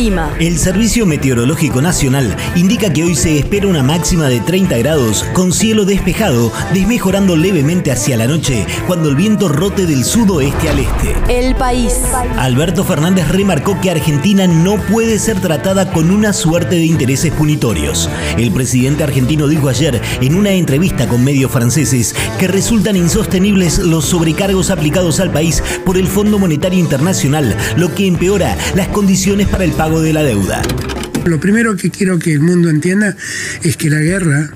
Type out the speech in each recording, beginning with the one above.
El clima. El Servicio Meteorológico Nacional indica que hoy se espera una máxima de 30 grados con cielo despejado, desmejorando levemente hacia la noche cuando el viento rote del sudoeste al este. El país. Alberto Fernández remarcó que Argentina no puede ser tratada con una suerte de intereses punitorios. El presidente argentino dijo ayer en una entrevista con medios franceses que resultan insostenibles los sobrecargos aplicados al país por el Fondo Monetario Internacional, lo que empeora las condiciones para el pago de la deuda. Lo primero que quiero que el mundo entienda es que la guerra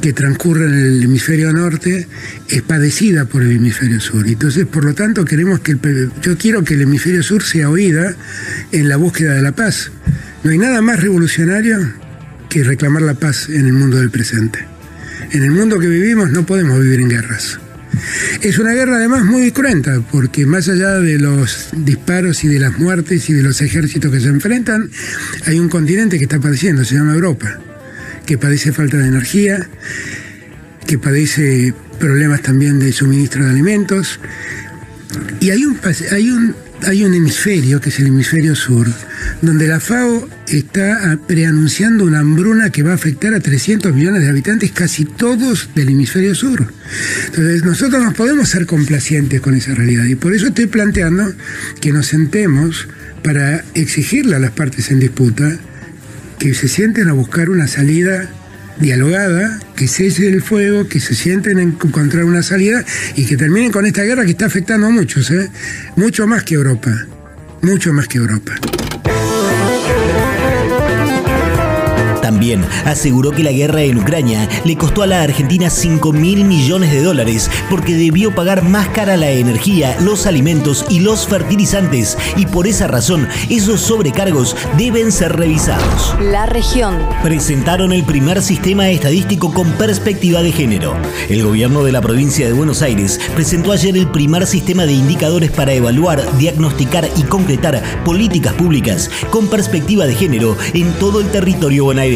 que transcurre en el hemisferio norte es padecida por el hemisferio sur. Entonces, por lo tanto, queremos que el, yo quiero que el hemisferio sur sea oída en la búsqueda de la paz. No hay nada más revolucionario que reclamar la paz en el mundo del presente. En el mundo que vivimos no podemos vivir en guerras. Es una guerra además muy cruenta, porque más allá de los disparos y de las muertes y de los ejércitos que se enfrentan, hay un continente que está padeciendo, se llama Europa, que padece falta de energía, que padece problemas también de suministro de alimentos. Y hay un, hay un, hay un hemisferio, que es el hemisferio sur, donde la FAO está preanunciando una hambruna que va a afectar a 300 millones de habitantes, casi todos del hemisferio sur. Entonces nosotros no podemos ser complacientes con esa realidad y por eso estoy planteando que nos sentemos para exigirle a las partes en disputa que se sienten a buscar una salida dialogada, que cese el fuego, que se sienten a encontrar una salida y que terminen con esta guerra que está afectando a muchos, ¿eh? mucho más que Europa, mucho más que Europa. También aseguró que la guerra en Ucrania le costó a la Argentina 5 mil millones de dólares porque debió pagar más cara la energía, los alimentos y los fertilizantes y por esa razón esos sobrecargos deben ser revisados. La región. Presentaron el primer sistema estadístico con perspectiva de género. El gobierno de la provincia de Buenos Aires presentó ayer el primer sistema de indicadores para evaluar, diagnosticar y concretar políticas públicas con perspectiva de género en todo el territorio bonaerense.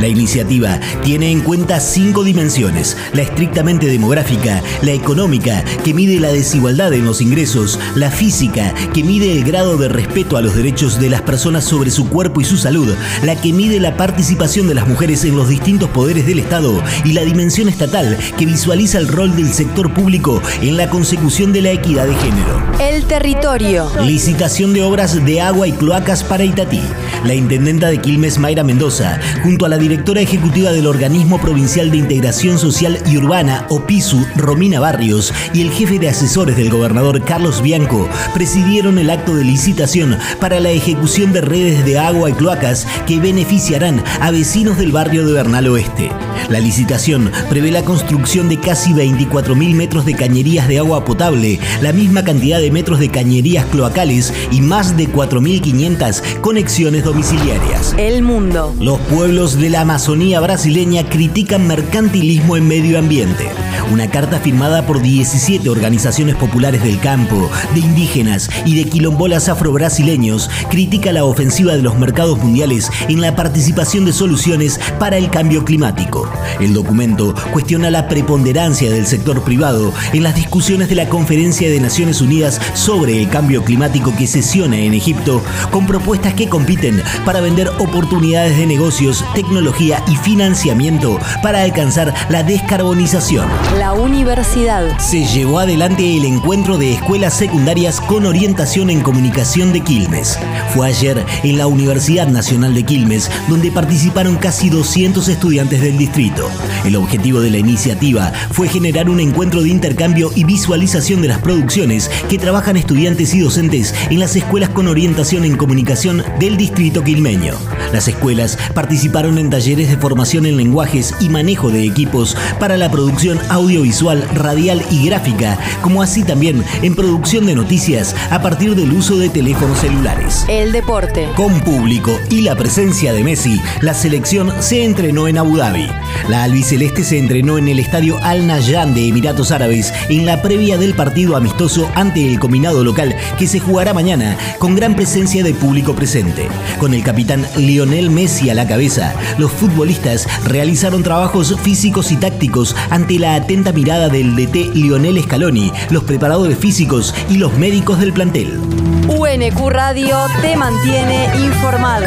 La iniciativa tiene en cuenta cinco dimensiones, la estrictamente demográfica, la económica, que mide la desigualdad en los ingresos, la física, que mide el grado de respeto a los derechos de las personas sobre su cuerpo y su salud, la que mide la participación de las mujeres en los distintos poderes del Estado y la dimensión estatal, que visualiza el rol del sector público en la consecución de la equidad de género. El territorio. Licitación de obras de agua y cloacas para Itatí. La intendenta de Quilmes, Mayra Mendoza, junto a la directora ejecutiva del Organismo Provincial de Integración Social y Urbana, OPISU, Romina Barrios, y el jefe de asesores del gobernador Carlos Bianco, presidieron el acto de licitación para la ejecución de redes de agua y cloacas que beneficiarán a vecinos del barrio de Bernal Oeste. La licitación prevé la construcción de casi 24.000 metros de cañerías de agua potable, la misma cantidad de metros de cañerías cloacales y más de 4.500 conexiones domiciliarias. El mundo. Los pueblos de la Amazonía brasileña critican mercantilismo en medio ambiente. Una carta firmada por 17 organizaciones populares del campo, de indígenas y de quilombolas afro-brasileños critica la ofensiva de los mercados mundiales en la participación de soluciones para el cambio climático. El documento cuestiona la preponderancia del sector privado en las discusiones de la Conferencia de Naciones Unidas sobre el cambio climático que sesiona en Egipto con propuestas que compiten para vender oportunidades de negocios, tecnología y financiamiento para alcanzar la descarbonización. La universidad. Se llevó adelante el encuentro de escuelas secundarias con orientación en comunicación de Quilmes. Fue ayer en la Universidad Nacional de Quilmes, donde participaron casi 200 estudiantes del distrito. El objetivo de la iniciativa fue generar un encuentro de intercambio y visualización de las producciones que trabajan estudiantes y docentes en las escuelas con orientación en comunicación del distrito quilmeño. Las escuelas participaron en talleres de formación en lenguajes y manejo de equipos para la producción audiovisual, radial y gráfica, como así también en producción de noticias a partir del uso de teléfonos celulares. El deporte. Con público y la presencia de Messi, la selección se entrenó en Abu Dhabi. La albiceleste se entrenó en el estadio Al Nahyan de Emiratos Árabes en la previa del partido amistoso ante el combinado local que se jugará mañana con gran presencia de público presente. Con el capitán Lionel Messi a la cabeza, los futbolistas realizaron trabajos físicos y tácticos ante la atenta mirada del DT Lionel Scaloni, los preparadores físicos y los médicos del plantel. UNQ Radio te mantiene informado.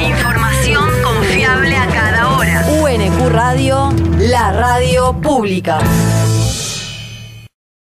Información confiable a cada hora. UNQ Radio, la radio pública.